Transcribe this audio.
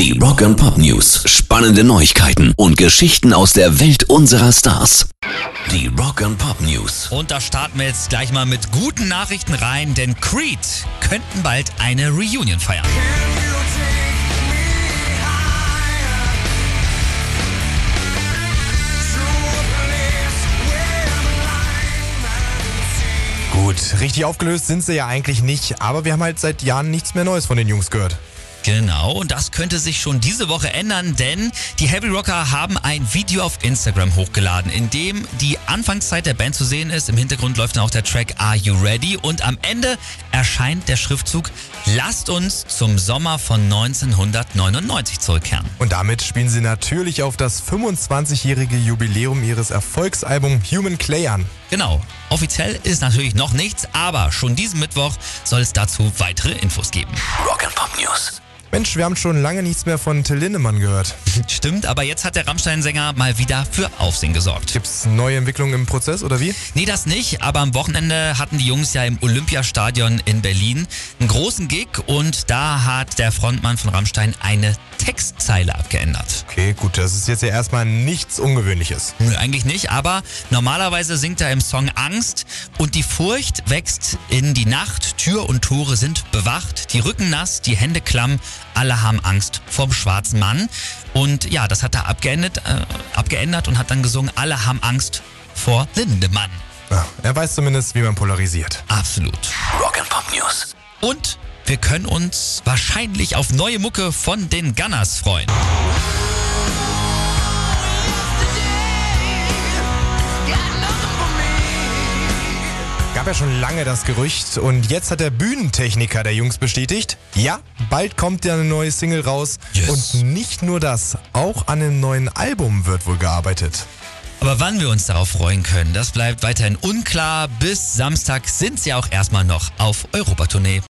Die Rock and Pop News. Spannende Neuigkeiten und Geschichten aus der Welt unserer Stars. Die Rock and Pop News. Und da starten wir jetzt gleich mal mit guten Nachrichten rein, denn Creed könnten bald eine Reunion feiern. Gut, richtig aufgelöst sind sie ja eigentlich nicht, aber wir haben halt seit Jahren nichts mehr Neues von den Jungs gehört. Genau, und das könnte sich schon diese Woche ändern, denn die Heavy Rocker haben ein Video auf Instagram hochgeladen, in dem die Anfangszeit der Band zu sehen ist. Im Hintergrund läuft dann auch der Track Are You Ready? Und am Ende erscheint der Schriftzug Lasst uns zum Sommer von 1999 zurückkehren. Und damit spielen sie natürlich auf das 25-jährige Jubiläum ihres Erfolgsalbums Human Clay an. Genau, offiziell ist natürlich noch nichts, aber schon diesen Mittwoch soll es dazu weitere Infos geben. Rock and Pop News. Mensch, wir haben schon lange nichts mehr von Till Lindemann gehört. Stimmt, aber jetzt hat der Rammstein-Sänger mal wieder für Aufsehen gesorgt. Gibt's neue Entwicklungen im Prozess oder wie? Nee, das nicht, aber am Wochenende hatten die Jungs ja im Olympiastadion in Berlin einen großen Gig und da hat der Frontmann von Rammstein eine Textzeile abgeändert. Okay, gut, das ist jetzt ja erstmal nichts Ungewöhnliches. Nö, eigentlich nicht, aber normalerweise singt er im Song Angst und die Furcht wächst in die Nacht, Tür und Tore sind bewacht, die Rücken nass, die Hände klamm, alle haben Angst vorm schwarzen Mann. Und ja, das hat er abgeändert, äh, abgeändert und hat dann gesungen, alle haben Angst vor Lindemann. Ja, er weiß zumindest, wie man polarisiert. Absolut. Rock and Pop News. Und wir können uns wahrscheinlich auf neue Mucke von den Gunners freuen. Ja schon lange das Gerücht und jetzt hat der Bühnentechniker der Jungs bestätigt, ja, bald kommt ja eine neue Single raus. Yes. Und nicht nur das, auch an einem neuen Album wird wohl gearbeitet. Aber wann wir uns darauf freuen können, das bleibt weiterhin unklar. Bis Samstag sind sie auch erstmal noch auf Europatournee.